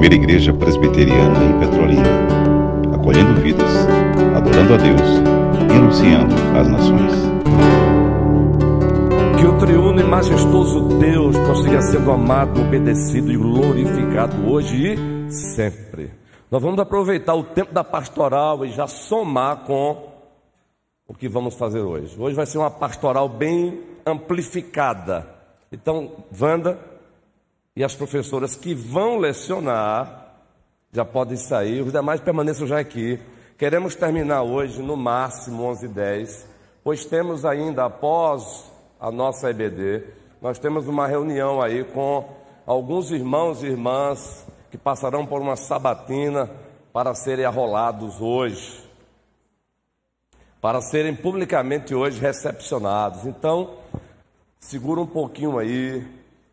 primeira igreja presbiteriana em Petrolina, acolhendo vidas, adorando a Deus e anunciando às nações. Que o triuno e majestoso Deus prossiga sendo amado, obedecido e glorificado hoje e sempre. Nós vamos aproveitar o tempo da pastoral e já somar com o que vamos fazer hoje. Hoje vai ser uma pastoral bem amplificada. Então, Wanda e as professoras que vão lecionar já podem sair, os demais permaneçam já aqui. Queremos terminar hoje no máximo 11h10, pois temos ainda após a nossa EBD, nós temos uma reunião aí com alguns irmãos e irmãs que passarão por uma sabatina para serem arrolados hoje para serem publicamente hoje recepcionados. Então, segura um pouquinho aí,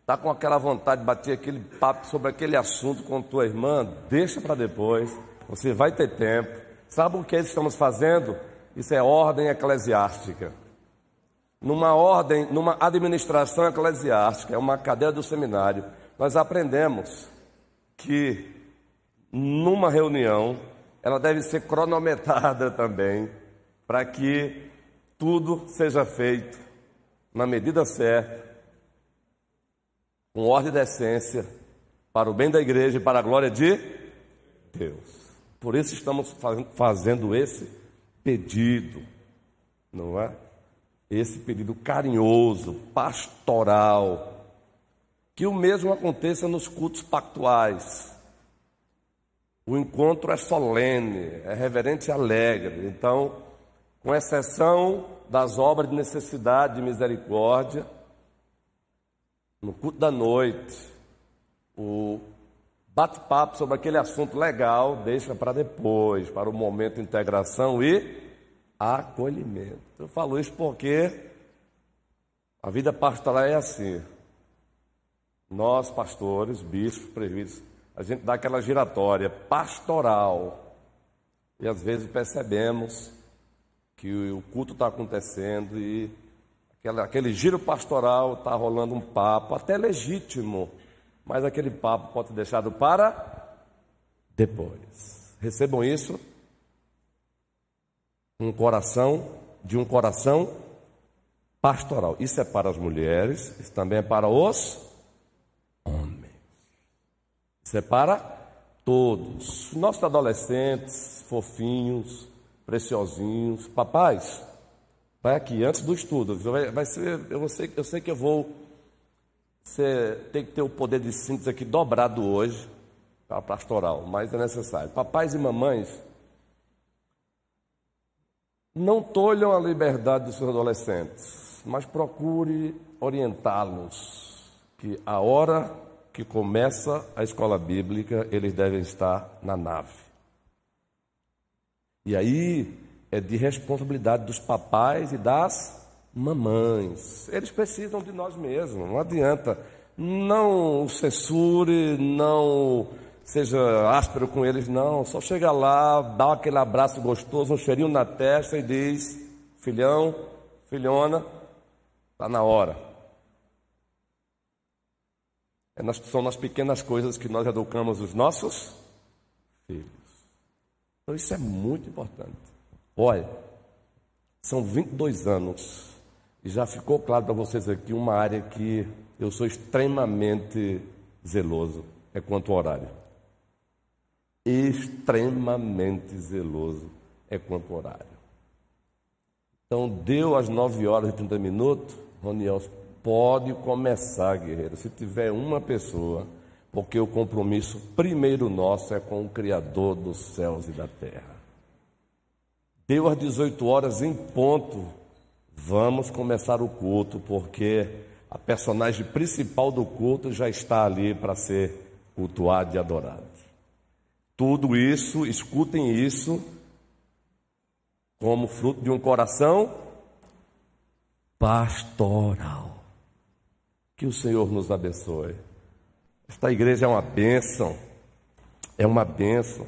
tá com aquela vontade de bater aquele papo sobre aquele assunto com tua irmã, deixa para depois. Você vai ter tempo. Sabe o que estamos fazendo? Isso é ordem eclesiástica. Numa ordem, numa administração eclesiástica, é uma cadeia do seminário, nós aprendemos que numa reunião ela deve ser cronometrada também para que tudo seja feito na medida certa, com ordem e decência, para o bem da igreja e para a glória de Deus. Por isso estamos fazendo esse pedido, não é? Esse pedido carinhoso, pastoral, que o mesmo aconteça nos cultos pactuais. O encontro é solene, é reverente e alegre. Então, com exceção das obras de necessidade e misericórdia, no culto da noite, o bate-papo sobre aquele assunto legal deixa para depois, para o momento de integração e acolhimento. Eu falo isso porque a vida pastoral é assim. Nós, pastores, bispos, presbíteros, a gente dá aquela giratória pastoral. E às vezes percebemos que o culto está acontecendo e aquele, giro pastoral está rolando um papo, até legítimo, mas aquele papo pode ser deixado para depois. Recebam isso um coração de um coração pastoral. Isso é para as mulheres, isso também é para os homens. Isso é para todos. Nossos adolescentes, fofinhos, preciosinhos. Papais, vai aqui, antes do estudo. Vai, vai ser, eu, sei, eu sei que eu vou ser, ter que ter o poder de síntese aqui dobrado hoje, para a pastoral, mas é necessário. Papais e mamães, não tolham a liberdade dos seus adolescentes, mas procure orientá-los que a hora que começa a escola bíblica, eles devem estar na nave. E aí é de responsabilidade dos papais e das mamães. Eles precisam de nós mesmos, não adianta. Não censure, não seja áspero com eles, não. Só chega lá, dá aquele abraço gostoso, um cheirinho na testa e diz: filhão, filhona, está na hora. É nas, são nas pequenas coisas que nós educamos os nossos filhos. Então isso é muito importante. Olha, são 22 anos e já ficou claro para vocês aqui uma área que eu sou extremamente zeloso, é quanto ao horário. Extremamente zeloso é quanto ao horário. Então, deu às 9 horas e 30 minutos, Roniel, pode começar, guerreiro. Se tiver uma pessoa porque o compromisso primeiro nosso é com o Criador dos céus e da terra. Deu às 18 horas em ponto, vamos começar o culto, porque a personagem principal do culto já está ali para ser cultuado e adorado. Tudo isso, escutem isso, como fruto de um coração pastoral. Que o Senhor nos abençoe. Esta igreja é uma bênção, é uma bênção.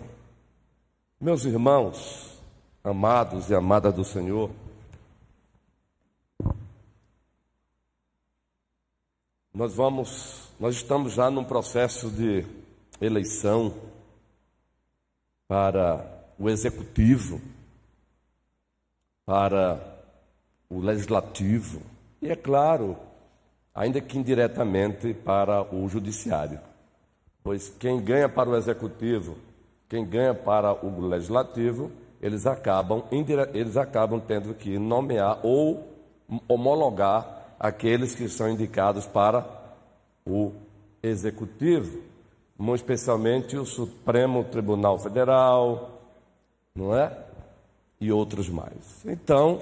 Meus irmãos, amados e amadas do Senhor, nós vamos, nós estamos já num processo de eleição para o executivo, para o legislativo e, é claro, ainda que indiretamente, para o judiciário. Pois quem ganha para o executivo, quem ganha para o legislativo, eles acabam, eles acabam tendo que nomear ou homologar aqueles que são indicados para o executivo, muito especialmente o Supremo Tribunal Federal, não é? E outros mais. Então,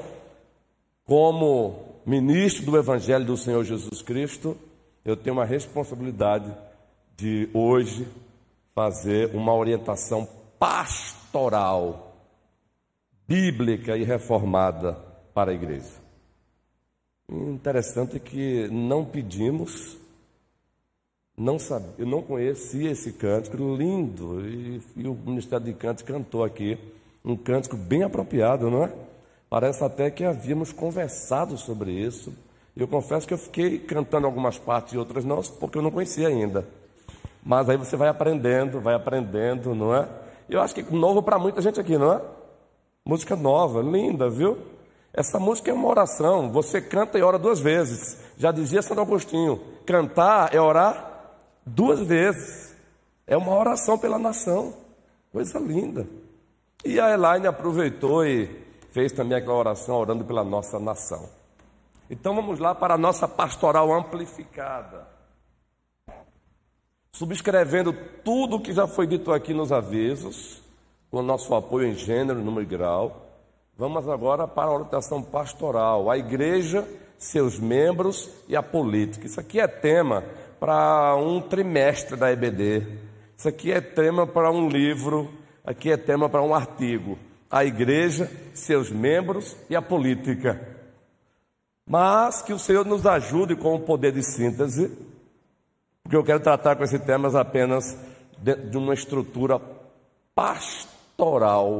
como ministro do Evangelho do Senhor Jesus Cristo, eu tenho uma responsabilidade de hoje fazer uma orientação pastoral, bíblica e reformada para a igreja. Interessante que não pedimos, não sabia, eu não conhecia esse cântico lindo, e, e o Ministério de Cantos cantou aqui um cântico bem apropriado, não é? Parece até que havíamos conversado sobre isso. Eu confesso que eu fiquei cantando algumas partes e outras não, porque eu não conhecia ainda. Mas aí você vai aprendendo, vai aprendendo, não é? Eu acho que novo para muita gente aqui, não é? Música nova, linda, viu? Essa música é uma oração. Você canta e ora duas vezes. Já dizia Santo Agostinho: cantar é orar duas vezes. É uma oração pela nação. Coisa linda. E a Elaine aproveitou e fez também aquela oração orando pela nossa nação. Então vamos lá para a nossa pastoral amplificada subscrevendo tudo o que já foi dito aqui nos avisos, com o nosso apoio em gênero, número e grau. Vamos agora para a orientação pastoral, a igreja, seus membros e a política. Isso aqui é tema para um trimestre da EBD. Isso aqui é tema para um livro, aqui é tema para um artigo. A igreja, seus membros e a política. Mas que o Senhor nos ajude com o poder de síntese porque eu quero tratar com esse tema apenas de uma estrutura pastoral.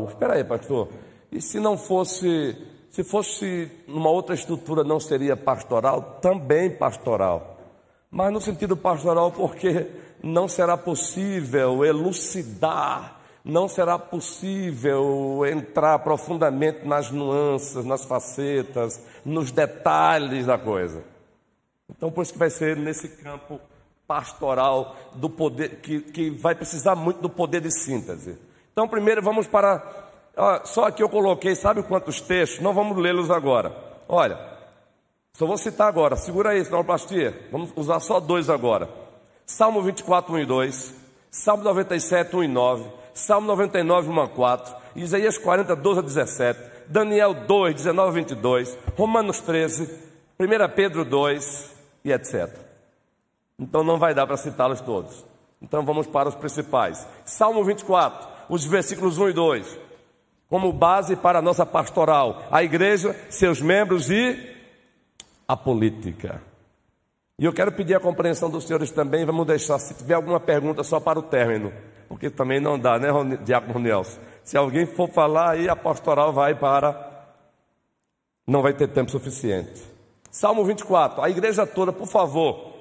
Espera aí, pastor. E se não fosse, se fosse numa outra estrutura, não seria pastoral? Também pastoral. Mas no sentido pastoral, porque não será possível elucidar, não será possível entrar profundamente nas nuances, nas facetas, nos detalhes da coisa. Então, por isso que vai ser nesse campo pastoral do poder que, que vai precisar muito do poder de síntese. Então, primeiro vamos para só aqui eu coloquei, sabe quantos textos? Não vamos lê-los agora. Olha, só vou citar agora. Segura aí, senão pastor. Vamos usar só dois agora. Salmo 24, 1 e 2. Salmo 97, 1 e 9. Salmo 99, 1 a 4. Isaías 40, 12 a 17. Daniel 2, 19 a 22. Romanos 13. 1 Pedro 2 e etc. Então não vai dar para citá-los todos. Então vamos para os principais. Salmo 24, os versículos 1 e 2. Como base para a nossa pastoral, a igreja, seus membros e a política. E eu quero pedir a compreensão dos senhores também, vamos deixar, se tiver alguma pergunta, só para o término, porque também não dá, né, Diácono Nelson? Se alguém for falar, aí a pastoral vai para. Não vai ter tempo suficiente. Salmo 24, a igreja toda, por favor,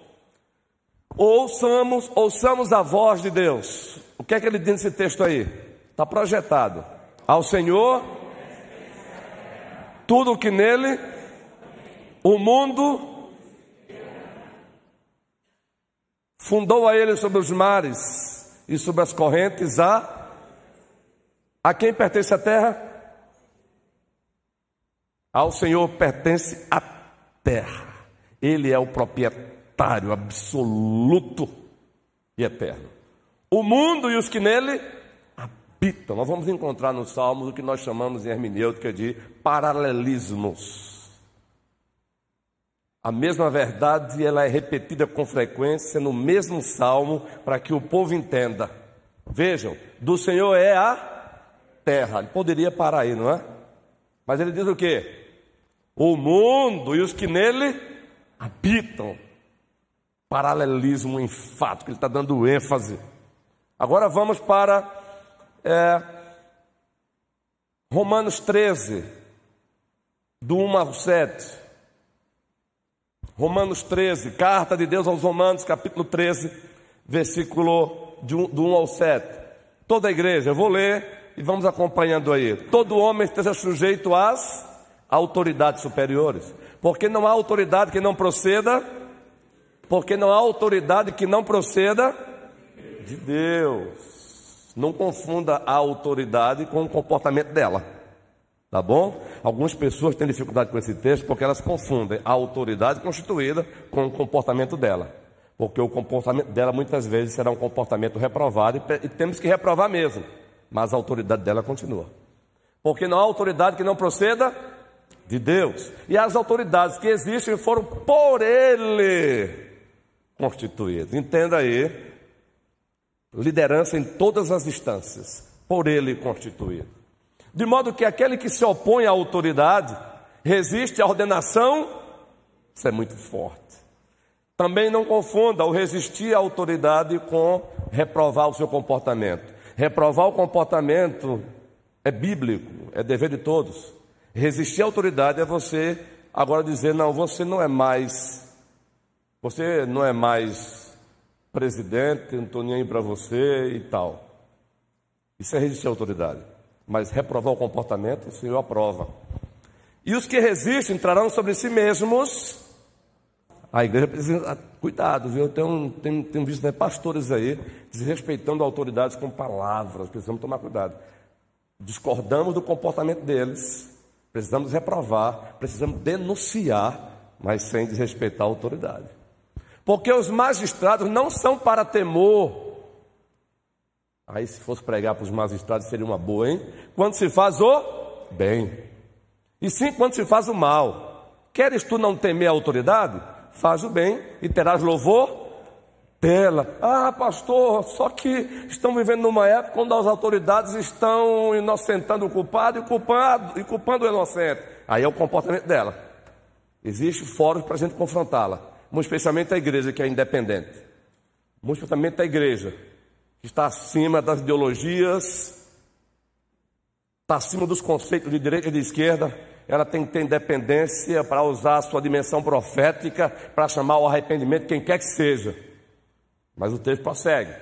Ouçamos, ouçamos a voz de Deus. O que é que ele diz nesse texto aí? Está projetado. Ao Senhor, tudo o que nele, o mundo, fundou a ele sobre os mares e sobre as correntes, a, a quem pertence a terra? Ao Senhor pertence a terra. Ele é o proprietário voluntário, absoluto e eterno. O mundo e os que nele habitam. Nós vamos encontrar nos Salmos o que nós chamamos em hermenêutica de paralelismos. A mesma verdade ela é repetida com frequência no mesmo salmo para que o povo entenda. Vejam, do Senhor é a terra. Ele poderia parar aí, não é? Mas ele diz o quê? O mundo e os que nele habitam paralelismo enfático, ele está dando ênfase. Agora vamos para é, Romanos 13, do 1 ao 7. Romanos 13, carta de Deus aos Romanos, capítulo 13, versículo do 1 ao 7. Toda a igreja, eu vou ler e vamos acompanhando aí. Todo homem esteja sujeito às autoridades superiores. Porque não há autoridade que não proceda, porque não há autoridade que não proceda de Deus. Não confunda a autoridade com o comportamento dela. Tá bom? Algumas pessoas têm dificuldade com esse texto porque elas confundem a autoridade constituída com o comportamento dela. Porque o comportamento dela muitas vezes será um comportamento reprovado e temos que reprovar mesmo. Mas a autoridade dela continua. Porque não há autoridade que não proceda de Deus. E as autoridades que existem foram por Ele constituídas. Entenda aí, liderança em todas as instâncias, por Ele constituído. De modo que aquele que se opõe à autoridade resiste à ordenação, isso é muito forte. Também não confunda o resistir à autoridade com reprovar o seu comportamento. Reprovar o comportamento é bíblico, é dever de todos. Resistir à autoridade é você agora dizer: não, você não é mais, você não é mais presidente, não estou nem aí para você e tal. Isso é resistir à autoridade. Mas reprovar o comportamento, o Senhor aprova. E os que resistem entrarão sobre si mesmos. A igreja precisa cuidado, viu? Tenho, tenho, tenho visto né, pastores aí desrespeitando autoridades com palavras, precisamos tomar cuidado. Discordamos do comportamento deles, Precisamos reprovar, precisamos denunciar, mas sem desrespeitar a autoridade. Porque os magistrados não são para temor. Aí, se fosse pregar para os magistrados, seria uma boa, hein? Quando se faz o bem. E sim, quando se faz o mal. Queres tu não temer a autoridade? Faz o bem e terás louvor dela. Ah, pastor, só que estamos vivendo numa época quando as autoridades estão inocentando o culpado e culpando, e culpando o inocente. Aí é o comportamento dela. Existe fórum para a gente confrontá-la. Muito especialmente a igreja que é independente. Muito especialmente a igreja que está acima das ideologias, está acima dos conceitos de direita e de esquerda. Ela tem que ter independência para usar a sua dimensão profética para chamar ao arrependimento quem quer que seja. Mas o texto prossegue.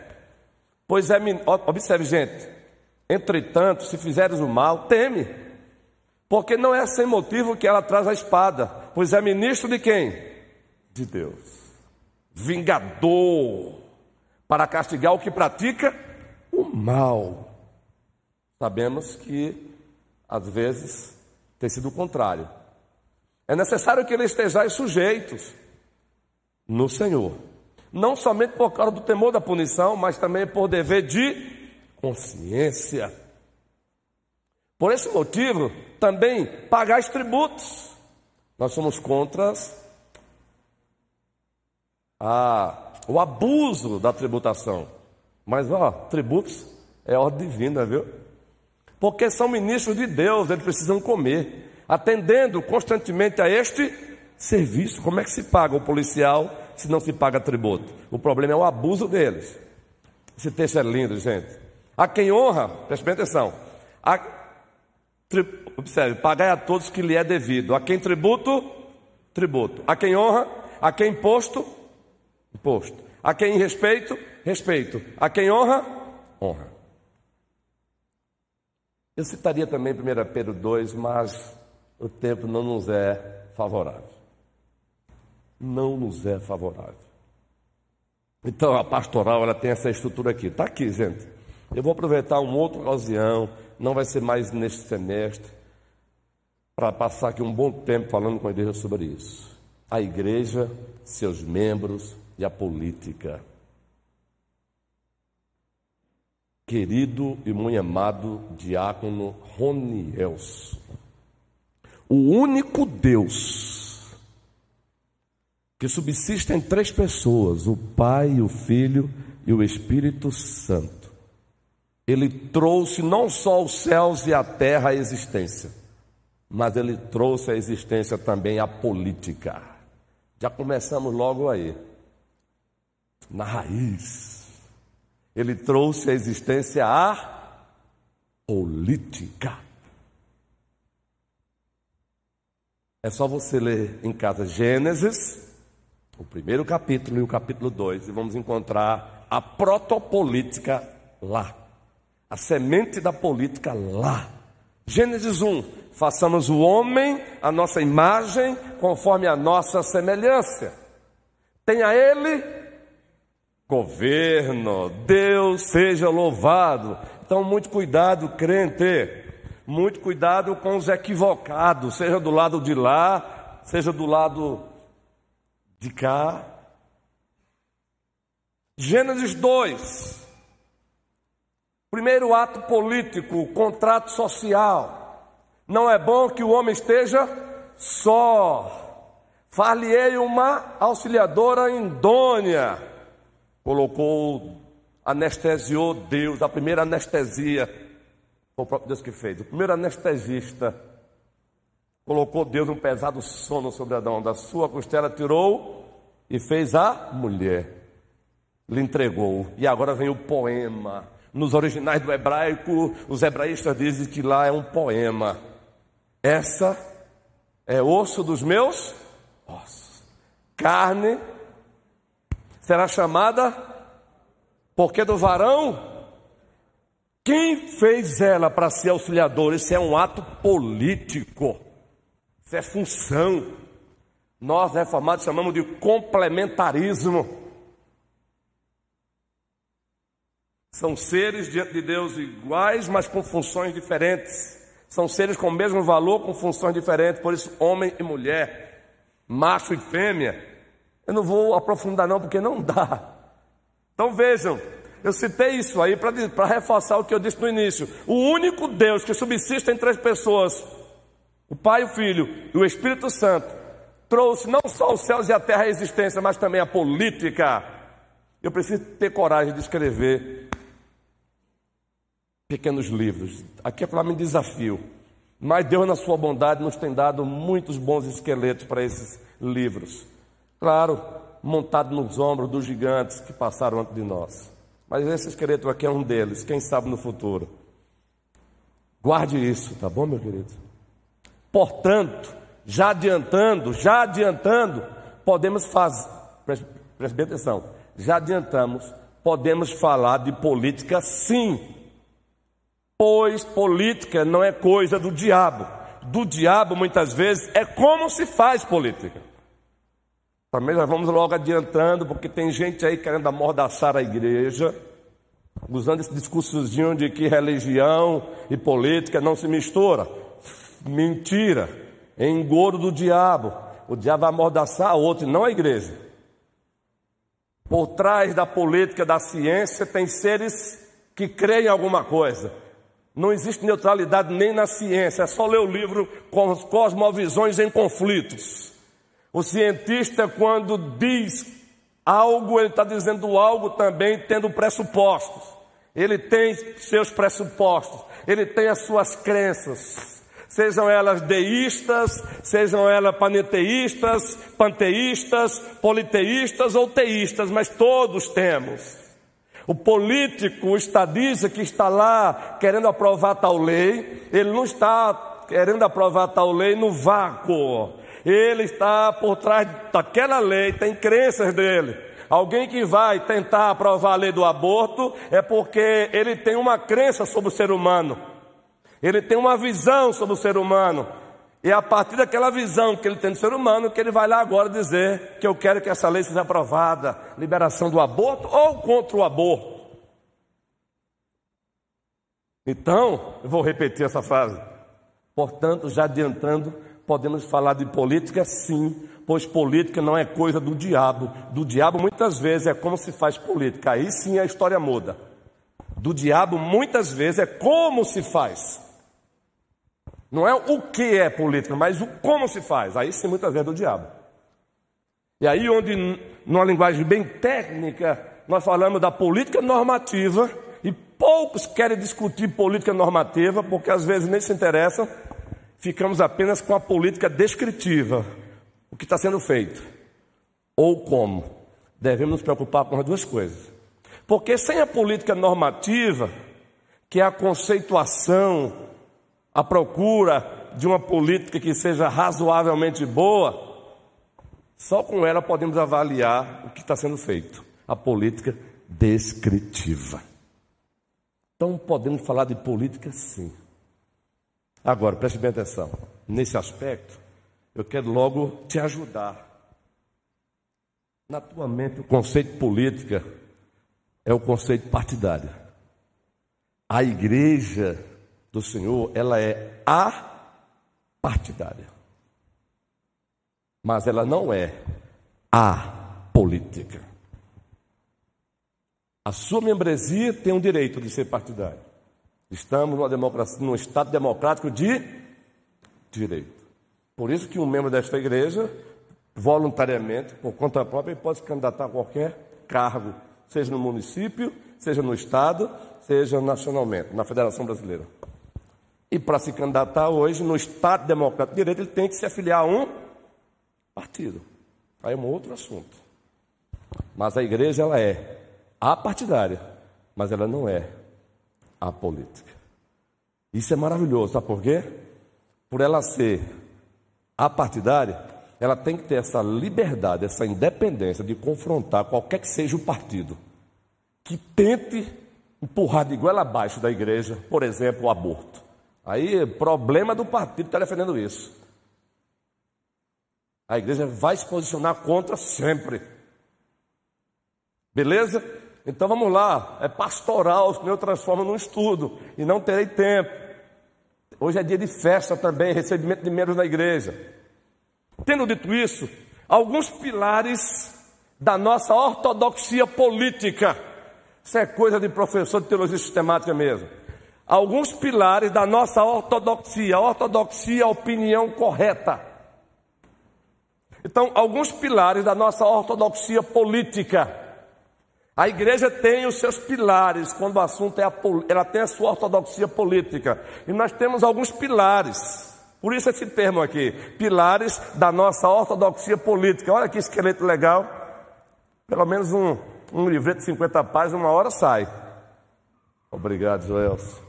Pois é, observe, gente. Entretanto, se fizeres o mal, teme. Porque não é sem motivo que ela traz a espada. Pois é ministro de quem? De Deus. Vingador. Para castigar o que pratica o mal. Sabemos que, às vezes, tem sido o contrário. É necessário que eles estejam sujeitos no Senhor não somente por causa do temor da punição, mas também por dever de consciência. Por esse motivo, também pagar os tributos. Nós somos contra a, o abuso da tributação. Mas, ó, tributos é ordem divina, viu? Porque são ministros de Deus, eles precisam comer. Atendendo constantemente a este serviço. Como é que se paga o policial se não se paga tributo. O problema é o abuso deles. Esse texto é lindo, gente. A quem honra, preste bem atenção. A, tri, observe, pagai a todos que lhe é devido. A quem tributo, tributo. A quem honra, a quem imposto, imposto. A quem respeito, respeito. A quem honra, honra. Eu citaria também 1 Pedro 2, mas o tempo não nos é favorável não nos é favorável. Então a pastoral ela tem essa estrutura aqui. Está aqui, gente. Eu vou aproveitar uma outra ocasião, não vai ser mais neste semestre, para passar aqui um bom tempo falando com a igreja sobre isso. A igreja, seus membros e a política. Querido e muito amado diácono Ronielson, o único Deus que subsiste em três pessoas: o Pai, o Filho e o Espírito Santo. Ele trouxe não só os céus e a terra à existência, mas ele trouxe à existência também a política. Já começamos logo aí, na raiz. Ele trouxe à existência a política. É só você ler em casa Gênesis, o primeiro capítulo e o capítulo 2, e vamos encontrar a protopolítica lá. A semente da política lá. Gênesis 1: façamos o homem a nossa imagem, conforme a nossa semelhança. Tenha ele governo, Deus seja louvado. Então, muito cuidado, crente, muito cuidado com os equivocados, seja do lado de lá, seja do lado de cá. Gênesis 2. Primeiro ato político, contrato social. Não é bom que o homem esteja só. Far-lhe-ei uma auxiliadora indônia. Colocou, anestesiou Deus, a primeira anestesia. Foi o próprio Deus que fez. O primeiro anestesista colocou Deus um pesado sono sobre Adão. Da sua costela tirou e fez a mulher. Lhe entregou. E agora vem o poema nos originais do hebraico, os hebraístas dizem que lá é um poema. Essa é osso dos meus ossos. Carne será chamada porque do varão quem fez ela para ser auxiliador? Isso é um ato político. Isso é função. Nós reformados chamamos de complementarismo. São seres diante de Deus iguais, mas com funções diferentes. São seres com o mesmo valor, com funções diferentes. Por isso, homem e mulher, macho e fêmea. Eu não vou aprofundar, não, porque não dá. Então vejam, eu citei isso aí para reforçar o que eu disse no início. O único Deus que subsiste em três pessoas, o Pai, o Filho e o Espírito Santo, trouxe não só os céus e a terra à existência, mas também a política. Eu preciso ter coragem de escrever pequenos livros. Aqui é para mim desafio. Mas Deus, na sua bondade, nos tem dado muitos bons esqueletos para esses livros. Claro, montado nos ombros dos gigantes que passaram antes de nós. Mas esse esqueleto aqui é um deles, quem sabe no futuro. Guarde isso, tá bom, meu querido? Portanto, já adiantando, já adiantando, podemos fazer, preste, preste bem atenção, já adiantamos, podemos falar de política sim Pois política não é coisa do diabo. Do diabo, muitas vezes, é como se faz política. Também já vamos logo adiantando, porque tem gente aí querendo amordaçar a igreja, usando esse discursozinho de que religião e política não se mistura. Mentira, é engodo do diabo. O diabo vai amordaçar outro, não a igreja. Por trás da política, da ciência, tem seres que creem em alguma coisa. Não existe neutralidade nem na ciência, é só ler o livro Cosmovisões em Conflitos. O cientista, quando diz algo, ele está dizendo algo também tendo pressupostos. Ele tem seus pressupostos, ele tem as suas crenças, sejam elas deístas, sejam elas paneteístas, panteístas, politeístas ou teístas, mas todos temos. O político, o estadista que está lá querendo aprovar tal lei, ele não está querendo aprovar tal lei no vácuo. Ele está por trás daquela lei, tem crenças dele. Alguém que vai tentar aprovar a lei do aborto é porque ele tem uma crença sobre o ser humano. Ele tem uma visão sobre o ser humano. E é a partir daquela visão que ele tem do ser humano que ele vai lá agora dizer que eu quero que essa lei seja aprovada, liberação do aborto ou contra o aborto. Então, eu vou repetir essa frase. Portanto, já adiantando, podemos falar de política sim, pois política não é coisa do diabo. Do diabo muitas vezes é como se faz política. Aí sim a história muda. Do diabo muitas vezes é como se faz. Não é o que é política, mas o como se faz. Aí sim, muitas vezes é do diabo. E aí, onde, numa linguagem bem técnica, nós falamos da política normativa, e poucos querem discutir política normativa, porque às vezes nem se interessam, ficamos apenas com a política descritiva, o que está sendo feito, ou como. Devemos nos preocupar com as duas coisas. Porque sem a política normativa, que é a conceituação, à procura de uma política que seja razoavelmente boa, só com ela podemos avaliar o que está sendo feito, a política descritiva. Então podemos falar de política sim. Agora, preste bem atenção. Nesse aspecto, eu quero logo te ajudar. Na tua mente, o conceito política é o conceito partidário. A igreja do Senhor, ela é a partidária. Mas ela não é a política. A sua membresia tem o direito de ser partidária. Estamos numa democracia, num Estado democrático de direito. Por isso que um membro desta igreja, voluntariamente, por conta própria, pode se candidatar a qualquer cargo, seja no município, seja no Estado, seja nacionalmente, na Federação Brasileira. E para se candidatar hoje, no Estado Democrático de Direito, ele tem que se afiliar a um partido. Aí é um outro assunto. Mas a igreja, ela é apartidária, mas ela não é apolítica. Isso é maravilhoso, sabe por quê? Por ela ser apartidária, ela tem que ter essa liberdade, essa independência de confrontar qualquer que seja o partido que tente empurrar de goela abaixo da igreja, por exemplo, o aborto. Aí, problema do partido está defendendo isso. A igreja vai se posicionar contra sempre. Beleza? Então vamos lá. É pastoral, o Senhor transforma num estudo. E não terei tempo. Hoje é dia de festa também, recebimento de membros na igreja. Tendo dito isso, alguns pilares da nossa ortodoxia política. Isso é coisa de professor de teologia sistemática mesmo. Alguns pilares da nossa ortodoxia. Ortodoxia opinião correta. Então, alguns pilares da nossa ortodoxia política. A igreja tem os seus pilares quando o assunto é a, ela tem a sua ortodoxia política. E nós temos alguns pilares. Por isso esse termo aqui, pilares da nossa ortodoxia política. Olha que esqueleto legal. Pelo menos um, um livreto de 50 páginas, uma hora sai. Obrigado, Joelson.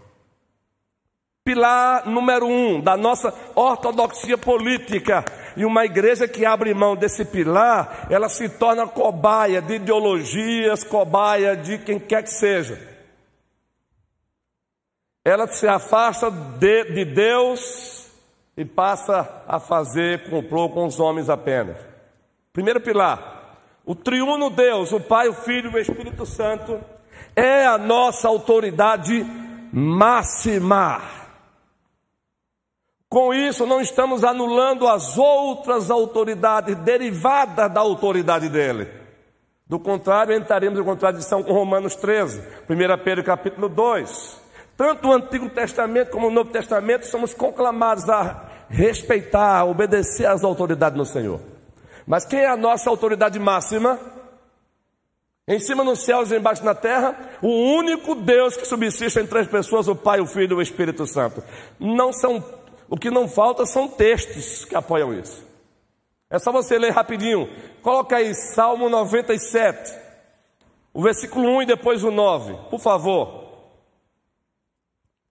Pilar número um da nossa ortodoxia política. E uma igreja que abre mão desse pilar, ela se torna cobaia de ideologias, cobaia de quem quer que seja. Ela se afasta de, de Deus e passa a fazer complô com os homens apenas. Primeiro pilar, o triuno Deus, o Pai, o Filho e o Espírito Santo, é a nossa autoridade máxima. Com isso, não estamos anulando as outras autoridades derivadas da autoridade dele. Do contrário, entraremos em contradição com Romanos 13, 1 Pedro capítulo 2. Tanto o Antigo Testamento como o Novo Testamento somos conclamados a respeitar, a obedecer às autoridades do Senhor. Mas quem é a nossa autoridade máxima? Em cima nos céus e embaixo na terra, o único Deus que subsiste em três pessoas, o Pai, o Filho e o Espírito Santo. Não são o que não falta são textos que apoiam isso. É só você ler rapidinho. Coloca aí Salmo 97, o versículo 1 e depois o 9, por favor.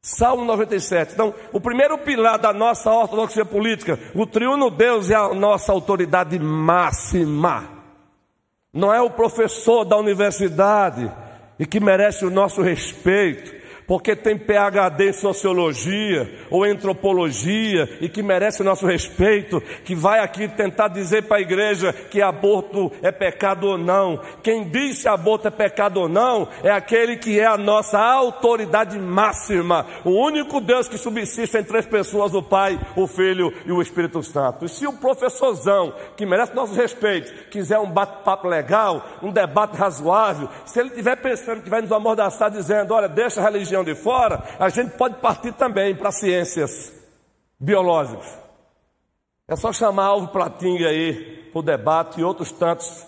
Salmo 97. Então, o primeiro pilar da nossa ortodoxia política, o triuno Deus é a nossa autoridade máxima. Não é o professor da universidade e que merece o nosso respeito porque tem PhD em sociologia ou antropologia e que merece o nosso respeito, que vai aqui tentar dizer para a igreja que aborto é pecado ou não. Quem diz se aborto é pecado ou não é aquele que é a nossa autoridade máxima, o único Deus que subsiste em três pessoas, o Pai, o Filho e o Espírito Santo. E se o professorzão, que merece nosso respeito, quiser um bate-papo legal, um debate razoável, se ele estiver pensando que vai nos amordaçar dizendo, olha, deixa a religião religião de fora, a gente pode partir também para ciências biológicas. É só chamar Alvo Platinga aí para o debate e outros tantos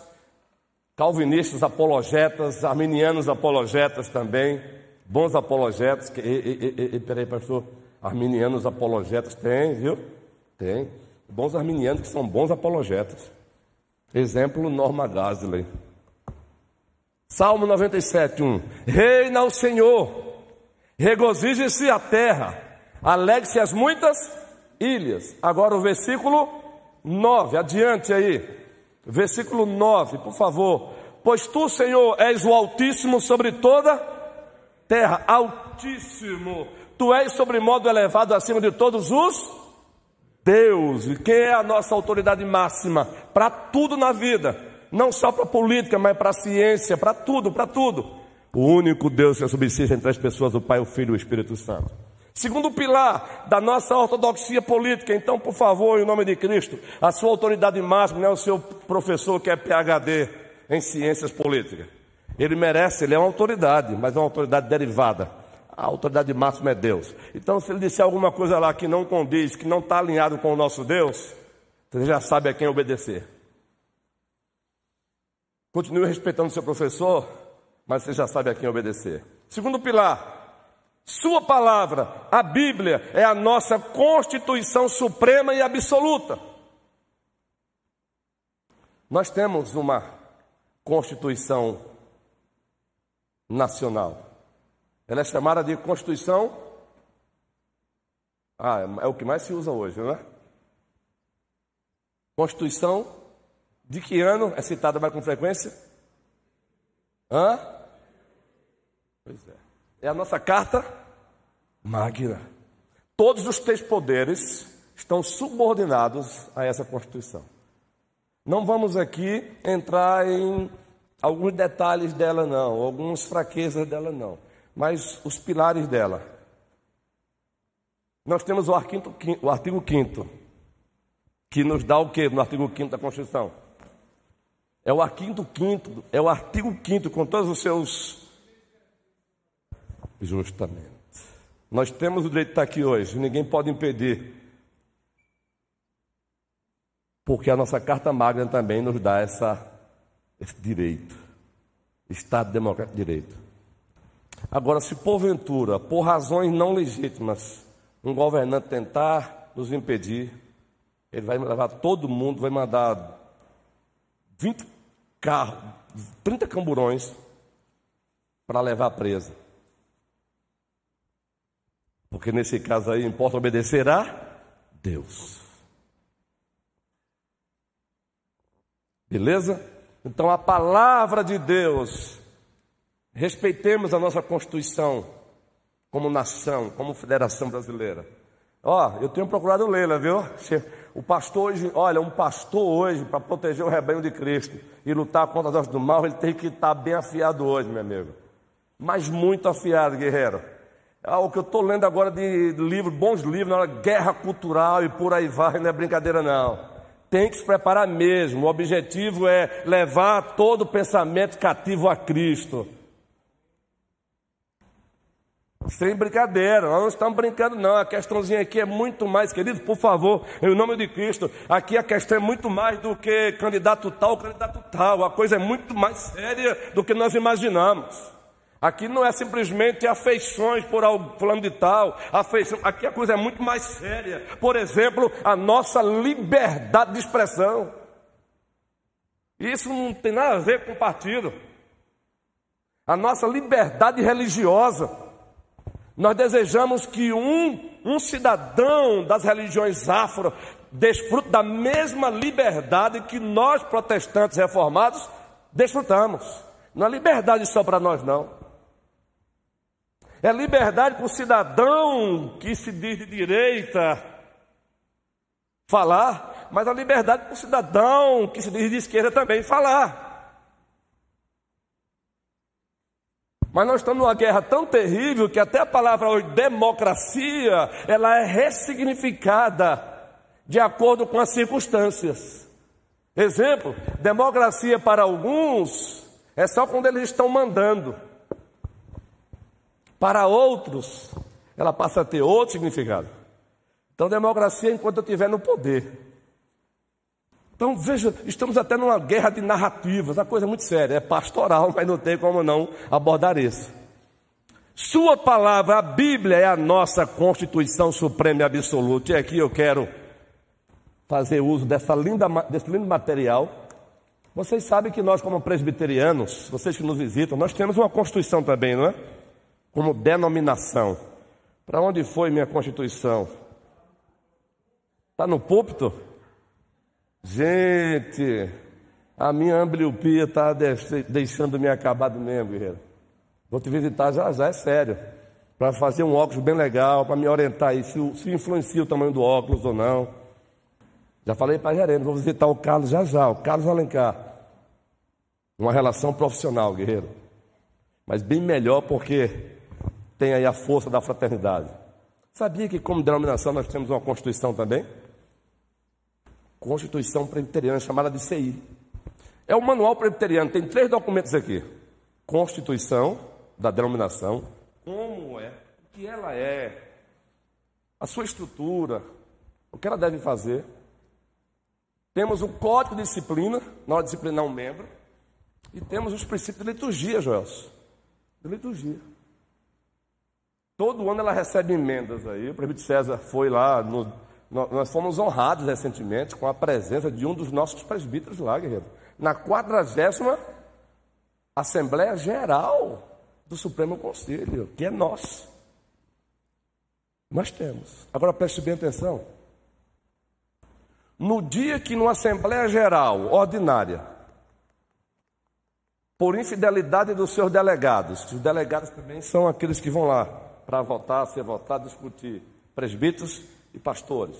calvinistas apologetas, arminianos apologetas também, bons apologetas. Que, e, e, e, peraí, pastor, arminianos apologetas tem, viu? Tem. Bons arminianos que são bons apologetas. Exemplo, Norma Gasley. Salmo 97, 1. Reina o Senhor, Regozije-se a terra, alegre-se as muitas ilhas. Agora o versículo 9, adiante aí. Versículo 9, por favor. Pois tu, Senhor, és o Altíssimo sobre toda terra. Altíssimo. Tu és sobre modo elevado acima de todos os Deus. E quem é a nossa autoridade máxima? Para tudo na vida. Não só para política, mas para ciência, para tudo, para tudo. O único Deus que é subsiste entre as pessoas, o Pai, o Filho e o Espírito Santo. Segundo pilar da nossa ortodoxia política, então, por favor, em nome de Cristo, a sua autoridade máxima não é o seu professor que é PhD em ciências políticas. Ele merece, ele é uma autoridade, mas é uma autoridade derivada. A autoridade máxima é Deus. Então, se ele disser alguma coisa lá que não condiz, que não está alinhado com o nosso Deus, você já sabe a quem obedecer. Continue respeitando seu professor, mas você já sabe a quem obedecer. Segundo pilar, sua palavra, a Bíblia, é a nossa Constituição suprema e absoluta. Nós temos uma Constituição nacional. Ela é chamada de Constituição. Ah, é o que mais se usa hoje, não é? Constituição de que ano é citada mais com frequência? Hã? Pois é é a nossa carta magna. Todos os três poderes estão subordinados a essa Constituição. Não vamos aqui entrar em alguns detalhes dela, não, algumas fraquezas dela, não, mas os pilares dela. Nós temos o artigo 5, o artigo 5 que nos dá o que no artigo 5 da Constituição? É o artigo 5 é o artigo 5 com todos os seus Justamente. Nós temos o direito de estar aqui hoje, ninguém pode impedir. Porque a nossa Carta Magna também nos dá essa, esse direito. Estado Democrático de Direito. Agora, se porventura, por razões não legítimas, um governante tentar nos impedir, ele vai levar todo mundo, vai mandar 20 carros, 30 camburões para levar presa. Porque nesse caso aí importa obedecer a Deus. Beleza? Então a palavra de Deus, respeitemos a nossa Constituição como nação, como federação brasileira. Ó, eu tenho procurado lê-la, viu? O pastor hoje, olha, um pastor hoje, para proteger o rebanho de Cristo e lutar contra as obras do mal, ele tem que estar bem afiado hoje, meu amigo. Mas muito afiado, guerreiro. Ah, o que eu estou lendo agora de livros, bons livros, na guerra cultural e por aí vai, não é brincadeira não. Tem que se preparar mesmo. O objetivo é levar todo o pensamento cativo a Cristo. Sem brincadeira, nós não estamos brincando, não. A questãozinha aqui é muito mais, querido, por favor, em nome de Cristo. Aqui a questão é muito mais do que candidato tal, candidato tal. A coisa é muito mais séria do que nós imaginamos. Aqui não é simplesmente afeições por fulano de tal, afeição. aqui a coisa é muito mais séria. Por exemplo, a nossa liberdade de expressão. Isso não tem nada a ver com partido. A nossa liberdade religiosa. Nós desejamos que um, um cidadão das religiões afro desfrute da mesma liberdade que nós, protestantes reformados, desfrutamos. Não é liberdade só para nós, não. É liberdade para o cidadão que se diz de direita falar, mas a liberdade para o cidadão que se diz de esquerda também falar. Mas nós estamos numa guerra tão terrível que até a palavra hoje, democracia, ela é ressignificada de acordo com as circunstâncias. Exemplo, democracia para alguns é só quando eles estão mandando. Para outros, ela passa a ter outro significado. Então, democracia enquanto eu estiver no poder. Então, veja, estamos até numa guerra de narrativas, a coisa é muito séria, é pastoral, mas não tem como não abordar isso. Sua palavra, a Bíblia, é a nossa Constituição Suprema e Absoluta. E aqui eu quero fazer uso dessa linda, desse lindo material. Vocês sabem que nós, como presbiterianos, vocês que nos visitam, nós temos uma Constituição também, não é? Como denominação. Para onde foi minha Constituição? Está no púlpito? Gente, A minha ambliopia está deixando me acabado mesmo, guerreiro. Vou te visitar já já, é sério. Para fazer um óculos bem legal, para me orientar aí se, se influencia o tamanho do óculos ou não. Já falei para a gerente, vou visitar o Carlos já já, o Carlos Alencar. Uma relação profissional, guerreiro. Mas bem melhor porque tem aí a força da fraternidade. Sabia que, como denominação, nós temos uma Constituição também? Constituição Presbiteriana, chamada de CI. É o manual presbiteriano, tem três documentos aqui: Constituição da denominação, como é, o que ela é, a sua estrutura, o que ela deve fazer. Temos o código de disciplina, na hora de disciplinar um membro, e temos os princípios de liturgia, Joelson. De liturgia. Todo ano ela recebe emendas aí. O prefeito César foi lá, no, nós fomos honrados recentemente com a presença de um dos nossos presbíteros lá, guerreiro. Na quadragésima Assembleia Geral do Supremo Conselho, que é nosso. Nós temos. Agora preste bem atenção. No dia que numa Assembleia Geral ordinária, por infidelidade dos seus delegados, os delegados também são aqueles que vão lá para votar, ser votado, discutir presbíteros e pastores,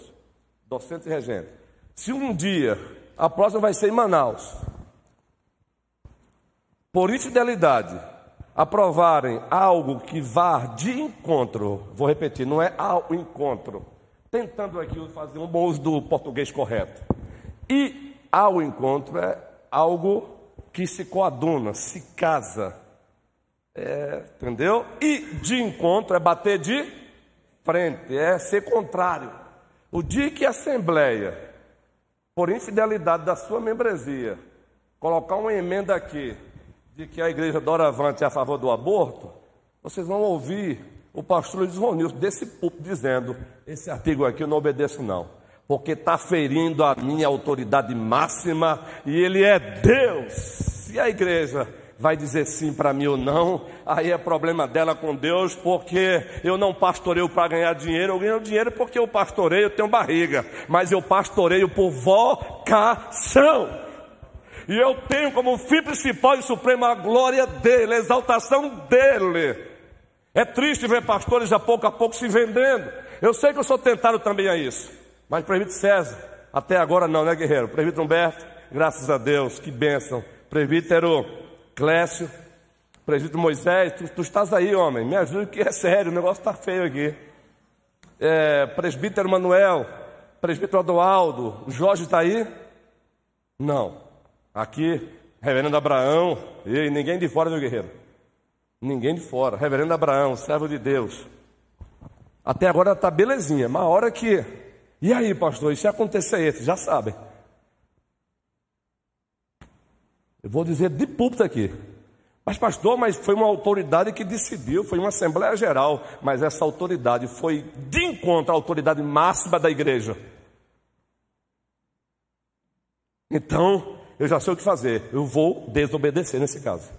docentes e regentes. Se um dia, a próxima vai ser em Manaus, por infidelidade, aprovarem algo que vá de encontro, vou repetir, não é ao encontro, tentando aqui fazer um bom uso do português correto. E ao encontro é algo que se coaduna, se casa é, entendeu? E de encontro é bater de frente, é ser contrário. O dia que a Assembleia, por infidelidade da sua membresia, colocar uma emenda aqui de que a igreja doravante é a favor do aborto, vocês vão ouvir o pastor Luiz Ronilson desse púlpito dizendo: esse artigo aqui eu não obedeço, não, porque está ferindo a minha autoridade máxima e ele é Deus. E a igreja vai dizer sim para mim ou não, aí é problema dela com Deus, porque eu não pastoreio para ganhar dinheiro, eu ganho dinheiro porque eu pastoreio, eu tenho barriga, mas eu pastoreio por vocação. E eu tenho como fim principal e supremo a glória dele, a exaltação dele. É triste ver pastores a pouco a pouco se vendendo. Eu sei que eu sou tentado também a isso. Mas presbítero César, até agora não, né, guerreiro? Presbítero Humberto, graças a Deus, que bênção. Presbítero Clécio, presbítero Moisés, tu, tu, estás aí, homem, me ajuda que é sério, o negócio está feio aqui. É, presbítero Manuel, presbítero Adualdo, o Jorge está aí? Não. Aqui, reverendo Abraão, e ninguém de fora, meu guerreiro. Ninguém de fora. Reverendo Abraão, servo de Deus. Até agora está belezinha, mas a hora que. E aí, pastor, e se acontecer isso? Já sabem. Eu vou dizer de púlpito aqui. Mas, pastor, mas foi uma autoridade que decidiu, foi uma Assembleia Geral, mas essa autoridade foi de encontro à autoridade máxima da igreja. Então, eu já sei o que fazer, eu vou desobedecer nesse caso.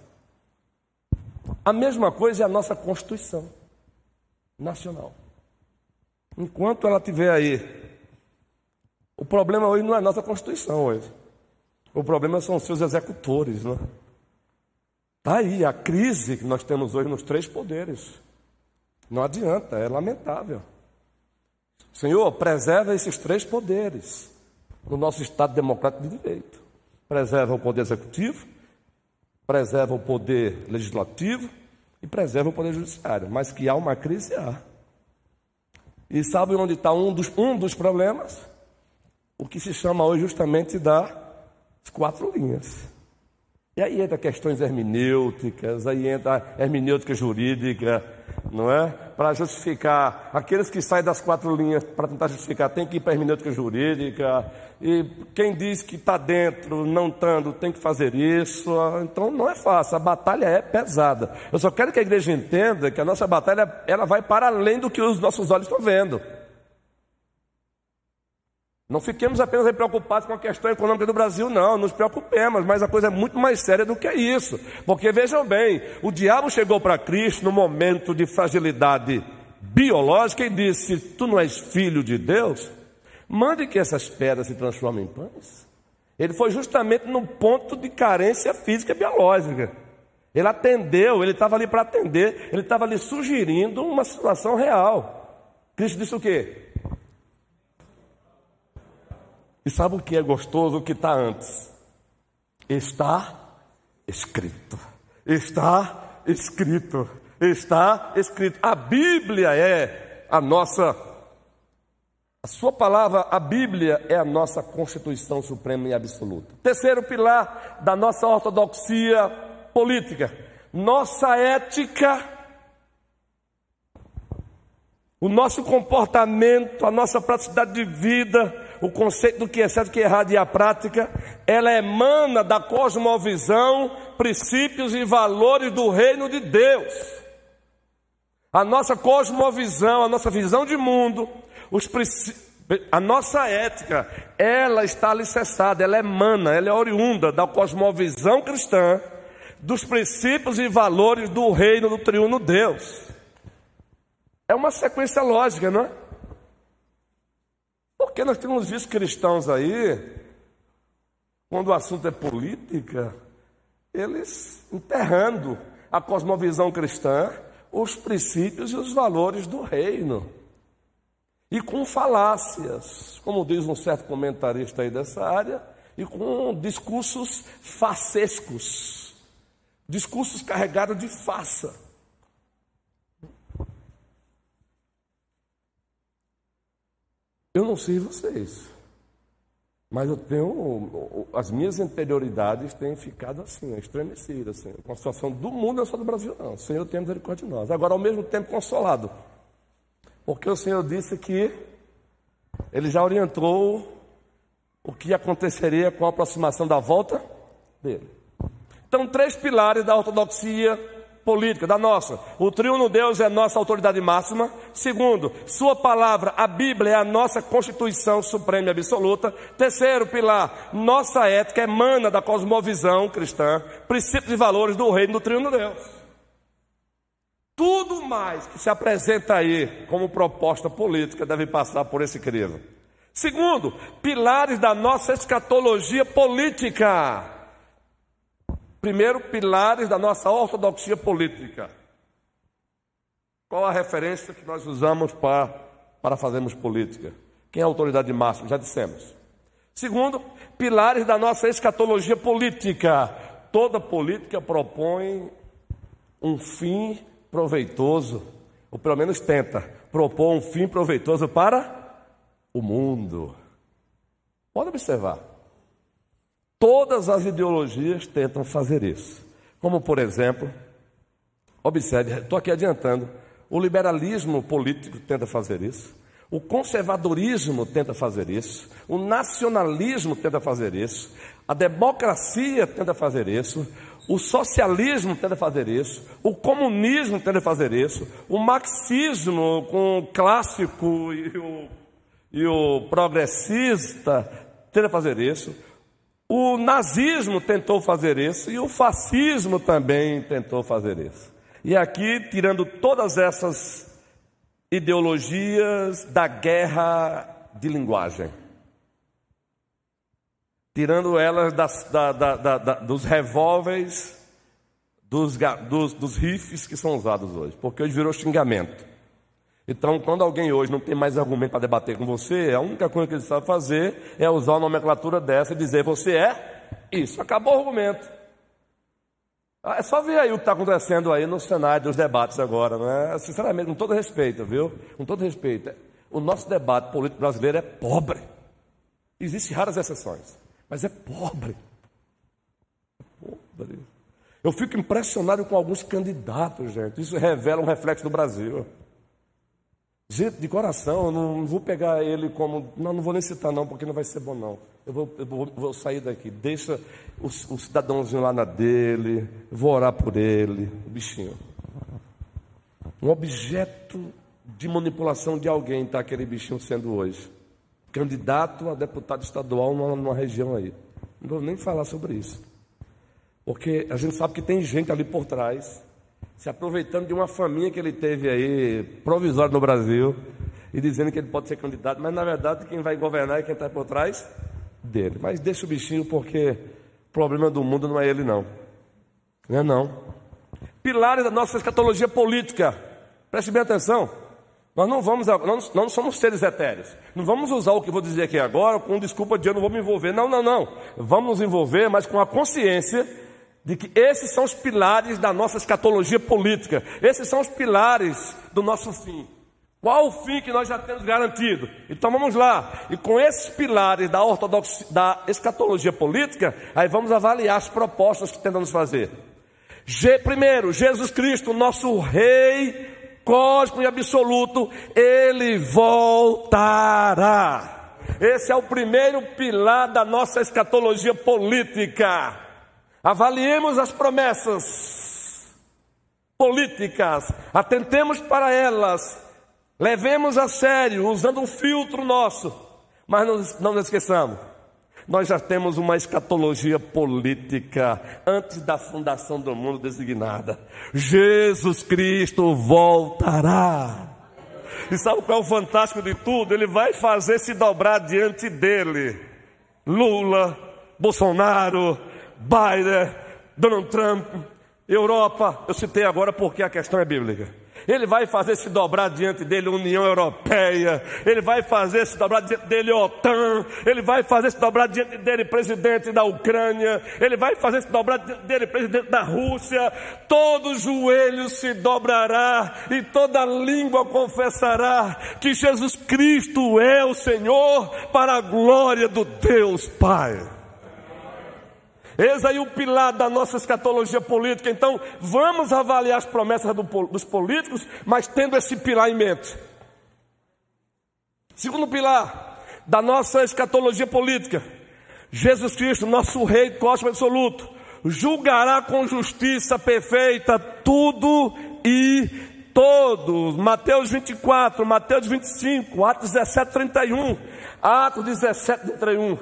A mesma coisa é a nossa Constituição Nacional. Enquanto ela estiver aí, o problema hoje não é a nossa Constituição hoje. O problema são os seus executores, né? Está aí a crise que nós temos hoje nos três poderes. Não adianta, é lamentável. Senhor, preserva esses três poderes no nosso Estado democrático de direito. Preserva o poder executivo, preserva o poder legislativo e preserva o poder judiciário. Mas que há uma crise, há. E sabe onde está um dos, um dos problemas? O que se chama hoje justamente da quatro linhas. E aí entra questões hermenêuticas, aí entra hermenêutica jurídica, não é? Para justificar, aqueles que saem das quatro linhas para tentar justificar, tem que ir para hermenêutica jurídica, e quem diz que está dentro, não estando, tem que fazer isso. Então não é fácil, a batalha é pesada. Eu só quero que a igreja entenda que a nossa batalha ela vai para além do que os nossos olhos estão vendo. Não fiquemos apenas preocupados com a questão econômica do Brasil, não, nos preocupemos, mas a coisa é muito mais séria do que isso. Porque vejam bem, o diabo chegou para Cristo no momento de fragilidade biológica e disse: Tu não és filho de Deus? Mande que essas pedras se transformem em pães. Ele foi justamente no ponto de carência física e biológica. Ele atendeu, ele estava ali para atender, ele estava ali sugerindo uma situação real. Cristo disse o quê? E sabe o que é gostoso? O que está antes? Está escrito. Está escrito. Está escrito. A Bíblia é a nossa a sua palavra, a Bíblia, é a nossa Constituição Suprema e Absoluta. Terceiro pilar da nossa ortodoxia política, nossa ética, o nosso comportamento, a nossa praticidade de vida, o conceito do que é certo, o que é errado e a prática, ela emana da cosmovisão, princípios e valores do reino de Deus. A nossa cosmovisão, a nossa visão de mundo, os a nossa ética, ela está alicerçada, ela emana, ela é oriunda da cosmovisão cristã, dos princípios e valores do reino do triuno Deus. É uma sequência lógica, não é? Porque nós temos visto cristãos aí, quando o assunto é política, eles enterrando a cosmovisão cristã, os princípios e os valores do reino. E com falácias, como diz um certo comentarista aí dessa área, e com discursos facescos, discursos carregados de faça. Eu não sei vocês, mas eu tenho. As minhas interioridades têm ficado assim, estremecidas, assim, com a situação do mundo, não só do Brasil, não. O Senhor tem misericórdia de nós. Agora, ao mesmo tempo, consolado. Porque o Senhor disse que Ele já orientou o que aconteceria com a aproximação da volta dele. Então, três pilares da ortodoxia política, da nossa. O triuno Deus é a nossa autoridade máxima. Segundo, Sua palavra, a Bíblia, é a nossa Constituição suprema e absoluta. Terceiro pilar, nossa ética emana da cosmovisão cristã, princípios e valores do reino do triuno Deus. Tudo mais que se apresenta aí como proposta política deve passar por esse crivo. Segundo, pilares da nossa escatologia política. Primeiro, pilares da nossa ortodoxia política. Qual a referência que nós usamos para, para fazermos política? Quem é a autoridade máxima? Já dissemos. Segundo, pilares da nossa escatologia política. Toda política propõe um fim proveitoso, ou pelo menos tenta propor um fim proveitoso para o mundo. Pode observar. Todas as ideologias tentam fazer isso. Como, por exemplo, observe, estou aqui adiantando, o liberalismo político tenta fazer isso, o conservadorismo tenta fazer isso, o nacionalismo tenta fazer isso, a democracia tenta fazer isso, o socialismo tenta fazer isso, o comunismo tenta fazer isso, o marxismo com o clássico e o, e o progressista tenta fazer isso, o nazismo tentou fazer isso e o fascismo também tentou fazer isso. E aqui, tirando todas essas ideologias da guerra de linguagem, tirando elas das, da, da, da, dos revólveres, dos, dos, dos rifles que são usados hoje, porque hoje virou xingamento. Então, quando alguém hoje não tem mais argumento para debater com você, a única coisa que ele sabe fazer é usar uma nomenclatura dessa e dizer você é isso. Acabou o argumento. Ah, é só ver aí o que está acontecendo aí no cenário dos debates agora, né? Sinceramente, com todo respeito, viu? Com todo respeito. O nosso debate político brasileiro é pobre. Existem raras exceções, mas é pobre. É pobre. Eu fico impressionado com alguns candidatos, gente. Isso revela um reflexo do Brasil. Gente, de coração, eu não vou pegar ele como. Não, não vou nem citar, não, porque não vai ser bom, não. Eu vou, eu vou, vou sair daqui. Deixa o, o, cidadãozinho lá na dele. Vou orar por ele. O bichinho. Um objeto de manipulação de alguém está aquele bichinho sendo hoje. Candidato a deputado estadual numa, numa região aí. Não vou nem falar sobre isso. Porque a gente sabe que tem gente ali por trás se aproveitando de uma família que ele teve aí, provisória no Brasil, e dizendo que ele pode ser candidato, mas na verdade quem vai governar é quem está por trás dele. Mas deixa o bichinho porque o problema do mundo não é ele não. Não é não. Pilares da nossa escatologia política. Preste bem atenção. Nós não vamos, nós não somos seres etéreos. Não vamos usar o que vou dizer aqui agora com desculpa de eu não vou me envolver. Não, não, não. Vamos nos envolver, mas com a consciência de que esses são os pilares da nossa escatologia política. Esses são os pilares do nosso fim. Qual o fim que nós já temos garantido? Então vamos lá. E com esses pilares da ortodoxia, da escatologia política, aí vamos avaliar as propostas que tentamos fazer. primeiro, Jesus Cristo, nosso Rei cósmico e absoluto, ele voltará. Esse é o primeiro pilar da nossa escatologia política. Avaliemos as promessas políticas, atentemos para elas, levemos a sério, usando um filtro nosso, mas não, não esqueçamos nós já temos uma escatologia política antes da fundação do mundo designada. Jesus Cristo voltará. E sabe qual é o fantástico de tudo? Ele vai fazer se dobrar diante dele. Lula, Bolsonaro, Biden, Donald Trump, Europa. Eu citei agora porque a questão é bíblica. Ele vai fazer se dobrar diante dele União Europeia, ele vai fazer se dobrar diante dele OTAN, ele vai fazer se dobrar diante dele presidente da Ucrânia, ele vai fazer se dobrar diante dele presidente da Rússia, todo joelho se dobrará e toda língua confessará que Jesus Cristo é o Senhor para a glória do Deus Pai. Eis aí o pilar da nossa escatologia política. Então, vamos avaliar as promessas do, dos políticos, mas tendo esse pilar em mente. Segundo pilar da nossa escatologia política: Jesus Cristo, nosso Rei cósmico absoluto, julgará com justiça perfeita tudo e todos. Mateus 24, Mateus 25, Atos 17, 31. Atos 17, 31.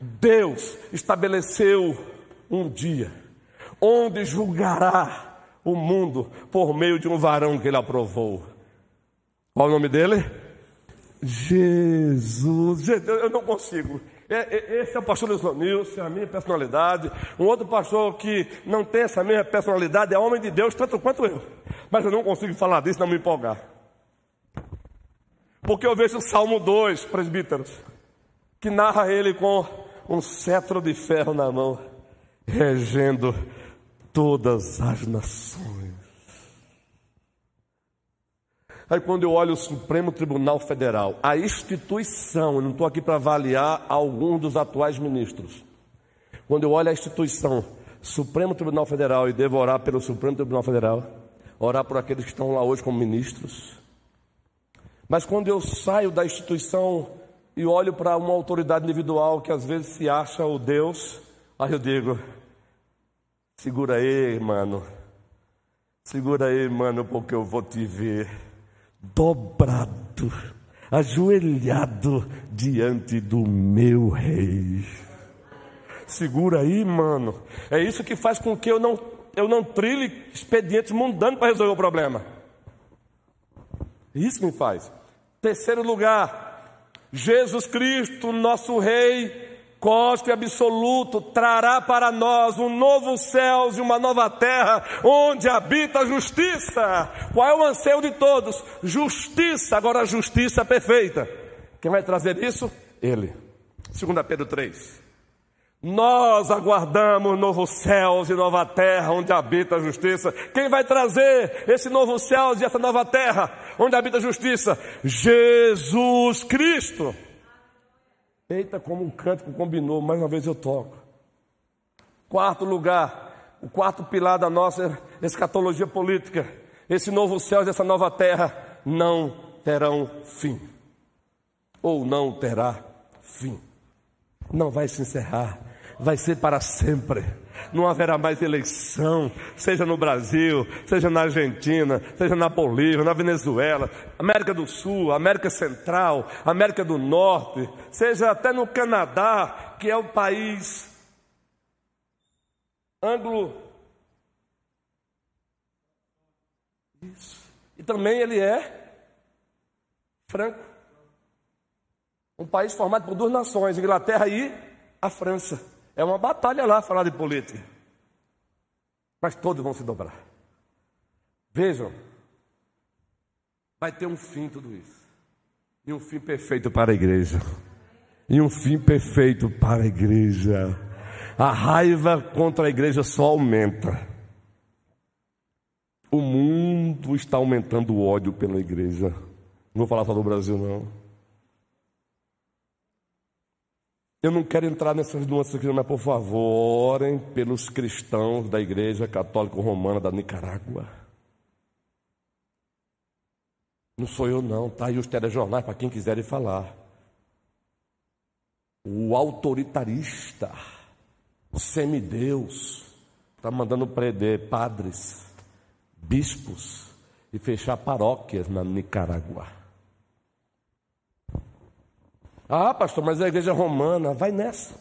Deus estabeleceu um dia, onde julgará o mundo por meio de um varão que ele aprovou. Qual o nome dele? Jesus. Eu não consigo. É, é, esse é o pastor Nilson, é a minha personalidade. Um outro pastor que não tem essa mesma personalidade é homem de Deus, tanto quanto eu. Mas eu não consigo falar disso, não me empolgar. Porque eu vejo o Salmo 2, presbíteros, que narra ele com um cetro de ferro na mão regendo todas as nações. Aí quando eu olho o Supremo Tribunal Federal, a instituição, eu não estou aqui para avaliar algum dos atuais ministros. Quando eu olho a instituição, Supremo Tribunal Federal, e devo orar pelo Supremo Tribunal Federal, orar por aqueles que estão lá hoje como ministros. Mas quando eu saio da instituição e olho para uma autoridade individual que às vezes se acha o Deus, aí eu digo, Segura aí, mano. Segura aí, mano, porque eu vou te ver dobrado, ajoelhado diante do meu rei. Segura aí, mano. É isso que faz com que eu não, eu não trilhe expedientes mundanos para resolver o problema. Isso me faz. Terceiro lugar, Jesus Cristo, nosso Rei, cósmico e absoluto trará para nós um novo céu e uma nova terra onde habita a justiça. Qual é o anseio de todos? Justiça, agora justiça perfeita. Quem vai trazer isso? Ele. 2 Pedro 3. Nós aguardamos novos céus e nova terra onde habita a justiça. Quem vai trazer esse novo céu e essa nova terra onde habita a justiça? Jesus Cristo. Eita, como um cântico combinou, mais uma vez eu toco. Quarto lugar, o quarto pilar da nossa escatologia política. Esse novo céu e essa nova terra não terão fim. Ou não terá fim. Não vai se encerrar, vai ser para sempre não haverá mais eleição, seja no Brasil, seja na Argentina, seja na Bolívia, na Venezuela, América do Sul, América Central, América do Norte, seja até no Canadá, que é o país anglo. Isso. E também ele é franco. Um país formado por duas nações, Inglaterra e a França. É uma batalha lá falar de política. Mas todos vão se dobrar. Vejam, vai ter um fim tudo isso. E um fim perfeito para a igreja. E um fim perfeito para a igreja. A raiva contra a igreja só aumenta. O mundo está aumentando o ódio pela igreja. Não vou falar só do Brasil, não. Eu não quero entrar nessas nuances aqui, mas por favor, orem pelos cristãos da Igreja Católica Romana da Nicarágua. Não sou eu, não, tá aí os telejornais para quem quiserem falar. O autoritarista, o semideus, está mandando prender padres, bispos e fechar paróquias na Nicarágua. Ah, pastor, mas a igreja romana, vai nessa.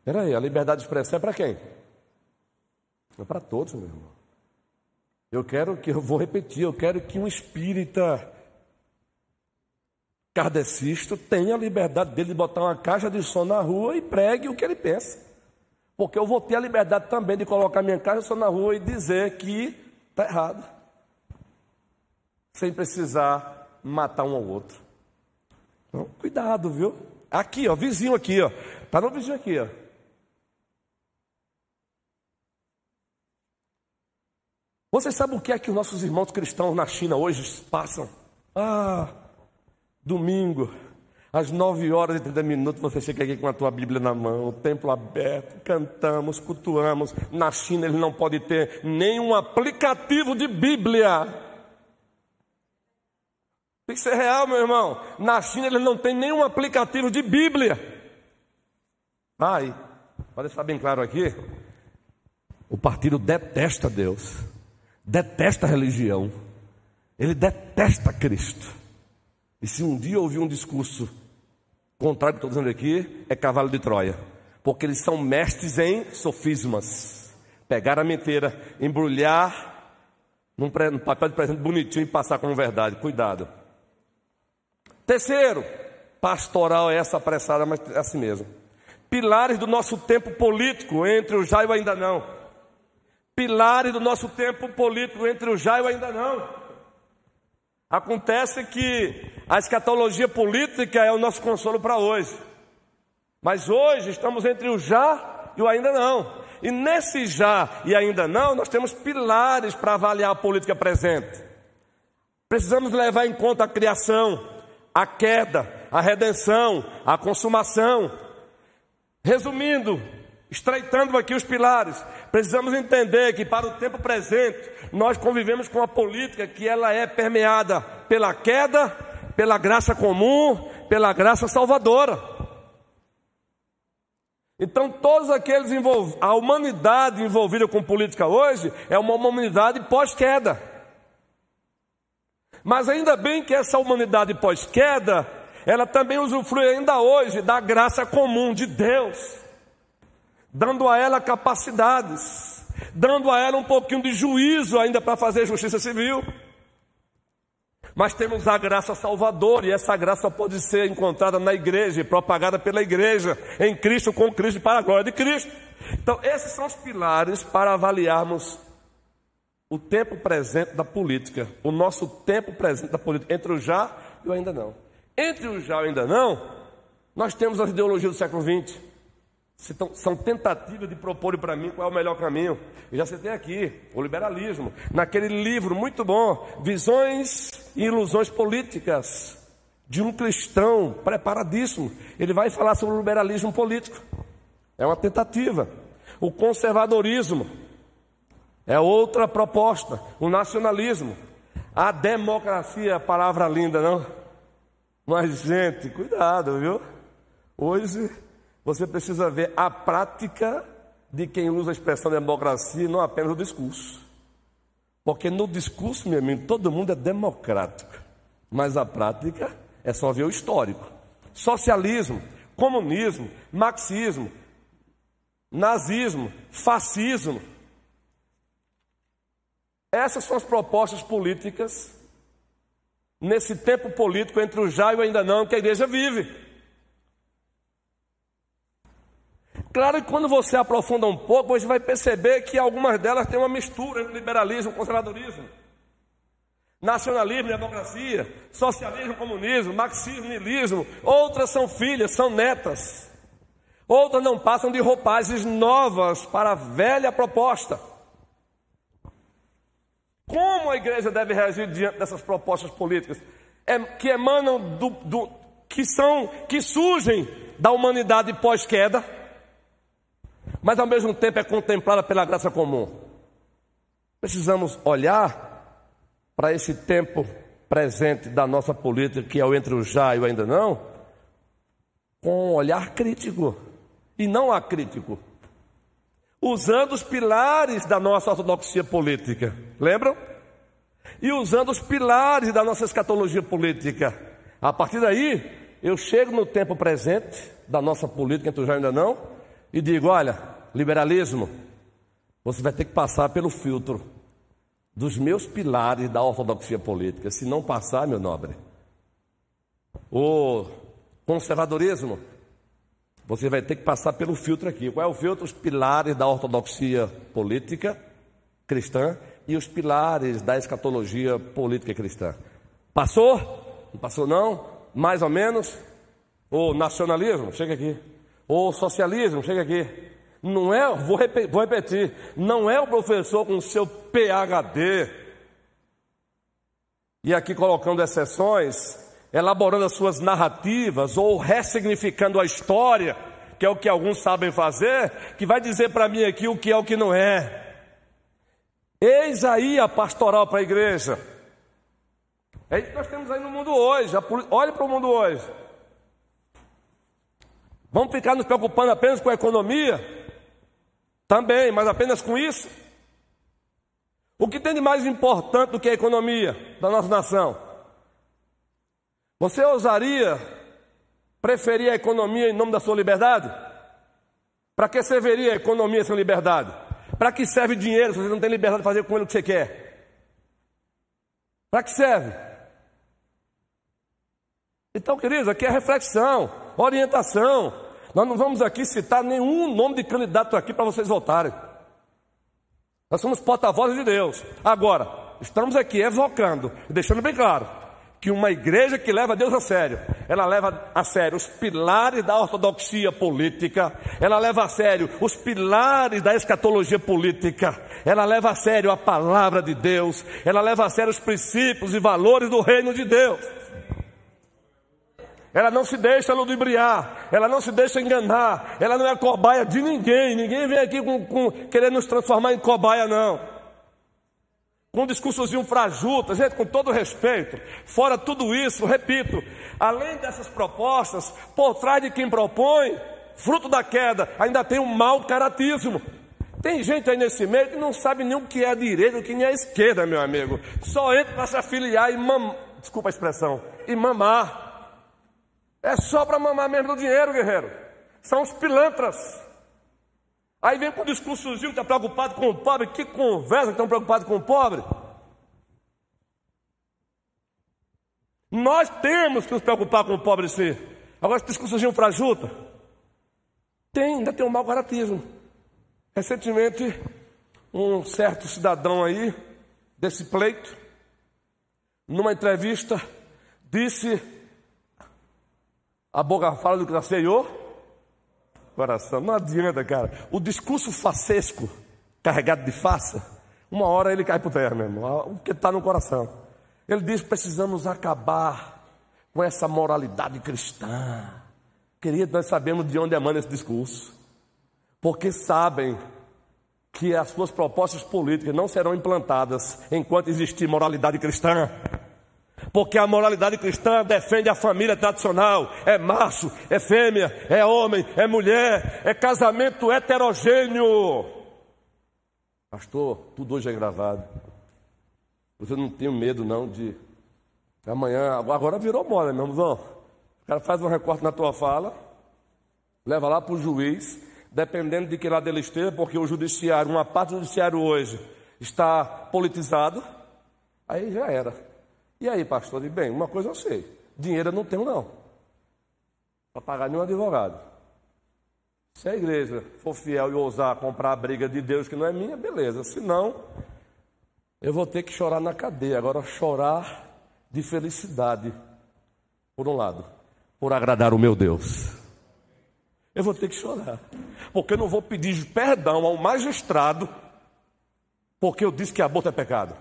Espera aí, a liberdade de expressão é para quem? É para todos, meu irmão. Eu quero que, eu vou repetir, eu quero que um espírita kardecista tenha a liberdade dele de botar uma caixa de som na rua e pregue o que ele pensa. Porque eu vou ter a liberdade também de colocar minha caixa de som na rua e dizer que está errado. Sem precisar matar um ao outro. Então, cuidado, viu? Aqui, ó, vizinho aqui, ó. Tá no vizinho aqui, ó. Vocês sabem o que é que os nossos irmãos cristãos na China hoje passam? Ah, domingo, às nove horas e trinta minutos, você chega aqui com a tua Bíblia na mão, o templo aberto, cantamos, cultuamos. Na China ele não pode ter nenhum aplicativo de Bíblia. Tem que ser real, meu irmão. Na China ele não tem nenhum aplicativo de Bíblia. Ai, pode estar bem claro aqui. O partido detesta Deus, detesta a religião, ele detesta Cristo. E se um dia ouvir um discurso contrário que estou dizendo aqui, é cavalo de Troia. Porque eles são mestres em sofismas. Pegar a mentira, embrulhar num, papel de presente bonitinho e passar como verdade. Cuidado. Terceiro, pastoral é essa apressada, mas é assim mesmo. Pilares do nosso tempo político entre o já e o ainda não. Pilares do nosso tempo político entre o já e o ainda não. Acontece que a escatologia política é o nosso consolo para hoje. Mas hoje estamos entre o já e o ainda não. E nesse já e ainda não, nós temos pilares para avaliar a política presente. Precisamos levar em conta a criação, a queda, a redenção, a consumação. Resumindo, Estreitando aqui os pilares, precisamos entender que para o tempo presente nós convivemos com uma política que ela é permeada pela queda, pela graça comum, pela graça salvadora. Então todos aqueles envolvidos, a humanidade envolvida com política hoje é uma humanidade pós-queda. Mas ainda bem que essa humanidade pós-queda, ela também usufrui ainda hoje da graça comum de Deus dando a ela capacidades, dando a ela um pouquinho de juízo ainda para fazer justiça civil. Mas temos a graça salvadora, e essa graça pode ser encontrada na igreja, propagada pela igreja, em Cristo, com Cristo, para a glória de Cristo. Então, esses são os pilares para avaliarmos o tempo presente da política, o nosso tempo presente da política, entre o já e o ainda não. Entre o já e o ainda não, nós temos as ideologias do século XX. São tentativas de propor para mim qual é o melhor caminho. Eu já citei aqui, o liberalismo. Naquele livro muito bom, Visões e Ilusões Políticas, de um cristão preparadíssimo. Ele vai falar sobre o liberalismo político. É uma tentativa. O conservadorismo é outra proposta. O nacionalismo. A democracia, palavra linda, não? Mas, gente, cuidado, viu? Hoje você precisa ver a prática de quem usa a expressão democracia e não apenas o discurso. Porque no discurso, meu amigo, todo mundo é democrático. Mas a prática é só ver o histórico. Socialismo, comunismo, marxismo, nazismo, fascismo. Essas são as propostas políticas nesse tempo político entre o já e o ainda não que a igreja vive. claro que quando você aprofunda um pouco, você vai perceber que algumas delas têm uma mistura entre liberalismo e conservadorismo. Nacionalismo e democracia, socialismo, comunismo, marxismo, niilismo. Outras são filhas, são netas. Outras não passam de roupagens novas para a velha proposta. Como a igreja deve reagir diante dessas propostas políticas é, que emanam do, do, que são que surgem da humanidade pós-queda, mas ao mesmo tempo é contemplada pela graça comum. Precisamos olhar para esse tempo presente da nossa política, que é o entre o já e o ainda não, com um olhar crítico e não acrítico usando os pilares da nossa ortodoxia política. Lembram? E usando os pilares da nossa escatologia política. A partir daí, eu chego no tempo presente da nossa política, tu já ainda não, e digo: olha, liberalismo, você vai ter que passar pelo filtro dos meus pilares da ortodoxia política. Se não passar, meu nobre, o conservadorismo, você vai ter que passar pelo filtro aqui. Qual é o filtro? Os pilares da ortodoxia política cristã e os pilares da escatologia política cristã. Passou? Não passou não? Mais ou menos? O nacionalismo? Chega aqui. O socialismo? Chega aqui. Não é, vou repetir, vou repetir, não é o professor com seu PhD. E aqui colocando exceções, elaborando as suas narrativas ou ressignificando a história, que é o que alguns sabem fazer, que vai dizer para mim aqui o que é o que não é. Eis aí a pastoral para a igreja. É isso que nós temos aí no mundo hoje. Olhe para o mundo hoje. Vamos ficar nos preocupando apenas com a economia? Também, mas apenas com isso? O que tem de mais importante do que a economia da nossa nação? Você ousaria preferir a economia em nome da sua liberdade? Para que serviria a economia sem liberdade? Para que serve dinheiro se você não tem liberdade de fazer com ele o que você quer? Para que serve? Então, queridos, aqui é reflexão, orientação. Nós não vamos aqui citar nenhum nome de candidato aqui para vocês votarem. Nós somos porta-vozes de Deus. Agora, estamos aqui evocando, deixando bem claro, que uma igreja que leva Deus a sério, ela leva a sério os pilares da ortodoxia política, ela leva a sério os pilares da escatologia política, ela leva a sério a palavra de Deus, ela leva a sério os princípios e valores do reino de Deus. Ela não se deixa ludibriar, ela não se deixa enganar, ela não é cobaia de ninguém, ninguém vem aqui com, com, querendo nos transformar em cobaia, não com um discursozinho frajuto, gente, com todo respeito, fora tudo isso, repito, além dessas propostas, por trás de quem propõe, fruto da queda, ainda tem um mau caratismo. Tem gente aí nesse meio que não sabe nem o que é a direita, o que é a esquerda, meu amigo. Só entra para se afiliar e mamar, desculpa a expressão, e mamar. É só para mamar mesmo do dinheiro, guerreiro. São os pilantras. Aí vem com o discursozinho que está preocupado com o pobre. Que conversa que estão preocupados com o pobre? Nós temos que nos preocupar com o pobre sim. Agora, esse discursozinho para junta. Tem, ainda tem um mau caratismo. Recentemente, um certo cidadão aí, desse pleito, numa entrevista, disse: a boca fala do que Senhor coração. Não adianta, cara. O discurso facesco, carregado de faça, uma hora ele cai por terra, meu irmão, porque está no coração. Ele diz: precisamos acabar com essa moralidade cristã. Querido, nós sabemos de onde emana esse discurso, porque sabem que as suas propostas políticas não serão implantadas enquanto existir moralidade cristã. Porque a moralidade cristã defende a família tradicional: é macho, é fêmea, é homem, é mulher, é casamento heterogêneo. Pastor, tudo hoje é gravado. Você não tem medo não de amanhã, agora virou moda, meu irmão. O cara faz um recorte na tua fala, leva lá para o juiz, dependendo de que lado ele esteja, porque o judiciário, uma parte do judiciário hoje está politizado, aí já era. E aí, pastor, de bem, uma coisa eu sei: dinheiro eu não tenho, não, para pagar nenhum advogado. Se a igreja for fiel e ousar comprar a briga de Deus que não é minha, beleza. Se não, eu vou ter que chorar na cadeia. Agora, chorar de felicidade, por um lado, por agradar o meu Deus. Eu vou ter que chorar, porque eu não vou pedir perdão ao magistrado, porque eu disse que aborto é pecado.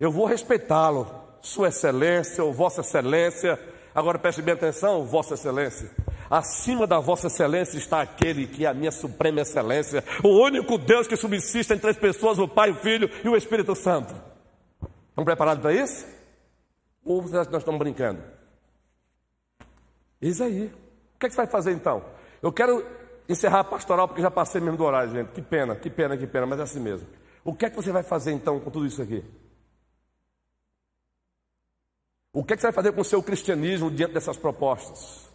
Eu vou respeitá-lo, Sua Excelência ou Vossa Excelência. Agora preste bem atenção, Vossa Excelência. Acima da Vossa Excelência está aquele que é a minha suprema excelência, o único Deus que subsiste em três pessoas, o Pai, o Filho e o Espírito Santo. Estão preparados para isso? Ou vocês acham que nós estamos brincando? Isso aí. O que, é que você vai fazer então? Eu quero encerrar a pastoral porque já passei mesmo do horário, gente. Que pena, que pena, que pena, mas é assim mesmo. O que é que você vai fazer então com tudo isso aqui? O que, é que você vai fazer com o seu cristianismo diante dessas propostas?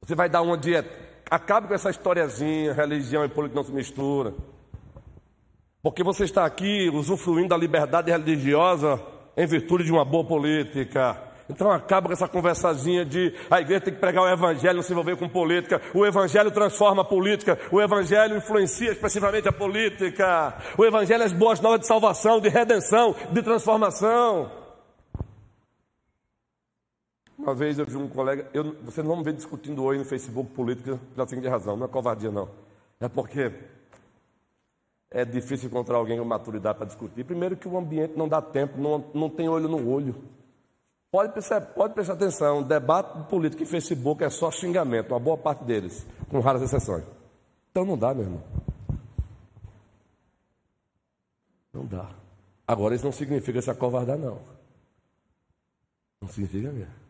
Você vai dar uma dieta. Acabe com essa historiazinha, religião e política não se mistura. Porque você está aqui usufruindo da liberdade religiosa em virtude de uma boa política. Então acaba com essa conversazinha de a igreja tem que pregar o evangelho, não se envolver com política. O evangelho transforma a política. O evangelho influencia expressivamente a política. O evangelho é as boas novas de salvação, de redenção, de transformação. Uma vez eu vi um colega, eu, você não me vê discutindo hoje no Facebook política pela seguinte razão, não é covardia não. É porque é difícil encontrar alguém com maturidade para discutir. Primeiro que o ambiente não dá tempo, não, não tem olho no olho. Pode pode prestar atenção, debate político em Facebook é só xingamento, uma boa parte deles, com raras exceções. Então não dá, meu irmão. Não dá. Agora isso não significa se acovardar, não. Não significa mesmo.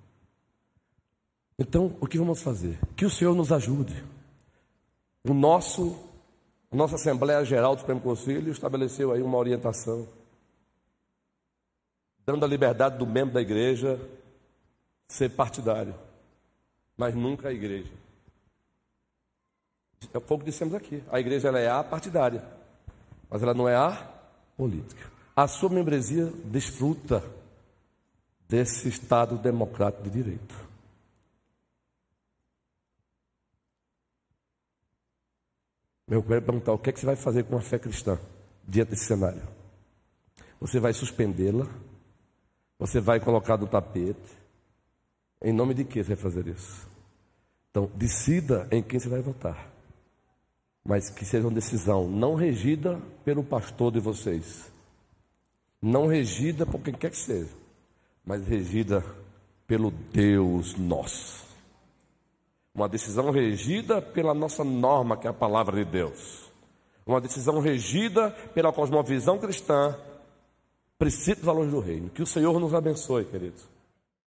Então, o que vamos fazer? Que o Senhor nos ajude. O nosso, a nossa Assembleia Geral do Supremo Conselho estabeleceu aí uma orientação, dando a liberdade do membro da igreja ser partidário, mas nunca a igreja. É pouco dissemos aqui. A igreja ela é a partidária, mas ela não é a política. A sua membresia desfruta desse Estado democrático de direito. Eu quero perguntar: o que, é que você vai fazer com a fé cristã diante desse cenário? Você vai suspendê-la? Você vai colocar no tapete? Em nome de que você vai fazer isso? Então, decida em quem você vai votar. Mas que seja uma decisão não regida pelo pastor de vocês. Não regida por quem quer que seja. Mas regida pelo Deus nosso. Uma decisão regida pela nossa norma, que é a palavra de Deus. Uma decisão regida pela cosmovisão cristã, princípios e valores do reino. Que o Senhor nos abençoe, queridos.